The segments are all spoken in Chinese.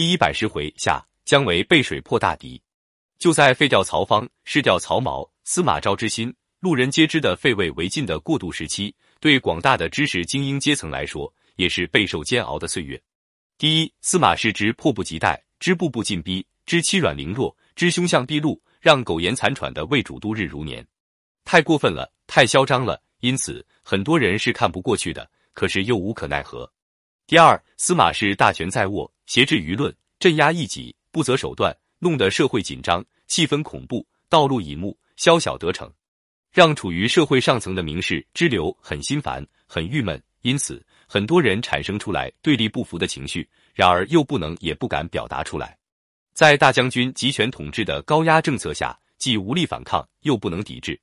第一百十回下，姜维背水破大敌。就在废掉曹芳、失掉曹髦、司马昭之心，路人皆知的废魏为晋的过渡时期，对广大的知识精英阶层来说，也是备受煎熬的岁月。第一，司马氏之迫不及待，之步步进逼，之欺软凌弱，之凶相毕露，让苟延残喘的魏主度日如年，太过分了，太嚣张了。因此，很多人是看不过去的，可是又无可奈何。第二，司马氏大权在握，挟制舆论，镇压异己，不择手段，弄得社会紧张，气氛恐怖，道路以目，宵小得逞，让处于社会上层的名士支流很心烦，很郁闷。因此，很多人产生出来对立不服的情绪，然而又不能也不敢表达出来。在大将军集权统治的高压政策下，既无力反抗，又不能抵制。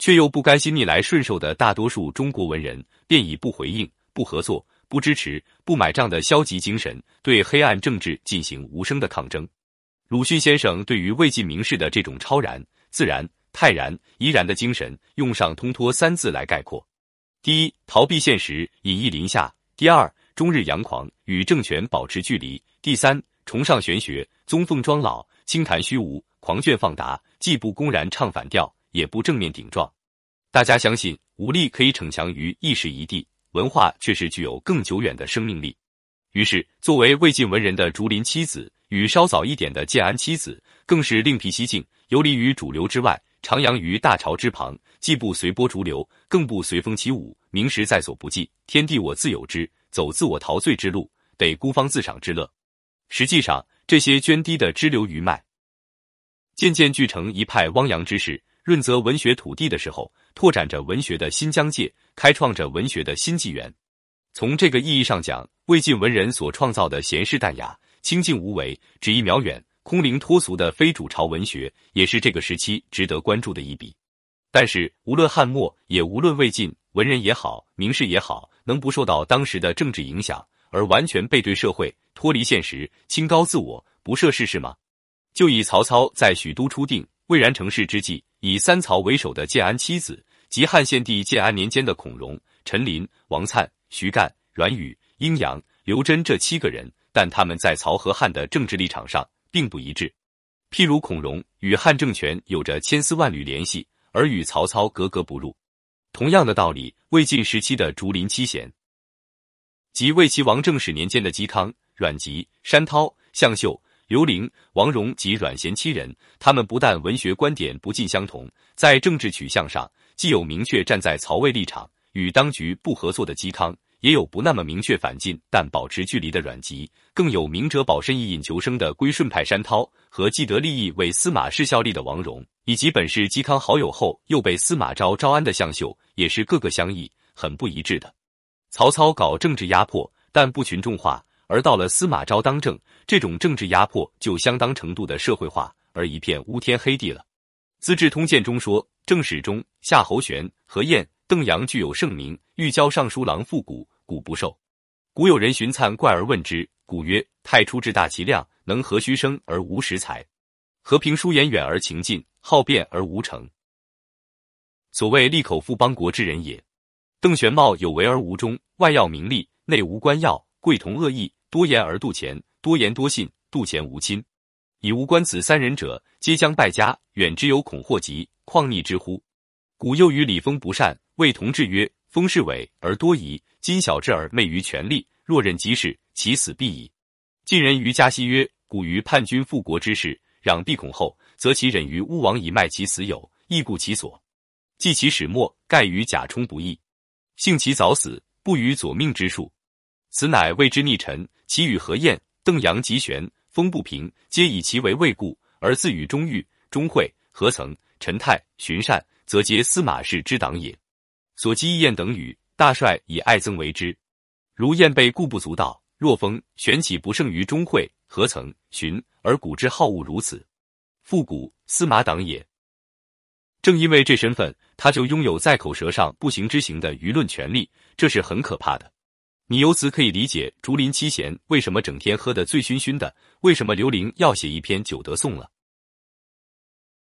却又不甘心逆来顺受的大多数中国文人，便以不回应、不合作、不支持、不买账的消极精神，对黑暗政治进行无声的抗争。鲁迅先生对于魏晋名士的这种超然、自然、泰然、怡然的精神，用上“通脱”三字来概括：第一，逃避现实，隐逸林下；第二，终日阳狂，与政权保持距离；第三，崇尚玄学，宗凤庄老，轻谈虚无，狂狷放达，既不公然唱反调。也不正面顶撞，大家相信武力可以逞强于一时一地，文化却是具有更久远的生命力。于是，作为魏晋文人的竹林七子与稍早一点的建安七子，更是另辟蹊径，游离于主流之外，徜徉于大潮之旁，既不随波逐流，更不随风起舞。名实在所不计，天地我自有之，走自我陶醉之路，得孤芳自赏之乐。实际上，这些涓滴的支流余脉，渐渐聚成一派汪洋之势。润泽文学土地的时候，拓展着文学的新疆界，开创着文学的新纪元。从这个意义上讲，魏晋文人所创造的闲适淡雅、清静无为、旨意渺远、空灵脱俗的非主潮文学，也是这个时期值得关注的一笔。但是，无论汉末，也无论魏晋，文人也好，名士也好，能不受到当时的政治影响而完全背对社会、脱离现实、清高自我、不涉世事吗？就以曹操在许都初定、蔚然成事之际。以三曹为首的建安七子及汉献帝建安年间的孔融、陈琳、王粲、徐干、阮宇、阴阳、刘桢这七个人，但他们在曹和汉的政治立场上并不一致。譬如孔融与汉政权有着千丝万缕联系，而与曹操格格不入。同样的道理，魏晋时期的竹林七贤，即魏齐王政始年间的嵇康、阮籍、山涛、向秀。刘伶、王戎及阮咸七人，他们不但文学观点不尽相同，在政治取向上既有明确站在曹魏立场与当局不合作的嵇康，也有不那么明确反进但保持距离的阮籍，更有明哲保身以隐求生的归顺派山涛和既得利益为司马氏效力的王戎，以及本是嵇康好友后又被司马昭招安的向秀，也是各个相异，很不一致的。曹操搞政治压迫，但不群众化。而到了司马昭当政，这种政治压迫就相当程度的社会化，而一片乌天黑地了。《资治通鉴》中说，正史中夏侯玄、何晏、邓阳具有盛名，欲交尚书郎复古，古不受。古有人寻灿怪而问之，古曰：“太初志大其量，能何须生而无实才。和平疏言远而情近，好辩而无成。所谓利口富邦国之人也。”邓玄茂有为而无忠，外要名利，内无官要，贵同恶异。多言而妒钱，多言多信，妒钱无亲。以无官此三人者，皆将败家。远之有恐祸及，况逆之乎？古又于礼风不善，谓同志曰：“丰是伪而多疑，今小智而昧于权力，若任即事，其死必矣。”晋人于嘉熙曰：“古于叛军复国之事，攘必恐后，则其忍于巫王以卖其死友，亦故其所。记其始末，盖于贾充不义，幸其早死，不与左命之术。此乃谓之逆臣。”其与何晏、邓阳、吉玄、风不平，皆以其为未故，而自与钟毓、钟会、何曾、陈泰、荀善，则皆司马氏之党也。所讥晏等语，大帅以爱憎为之。如晏被固不足道，若风玄岂不胜于钟会、何曾、荀，而古之好恶如此？复古司马党也。正因为这身份，他就拥有在口舌上不行之行的舆论权利，这是很可怕的。你由此可以理解竹林七贤为什么整天喝得醉醺醺的，为什么刘伶要写一篇《九德颂》了。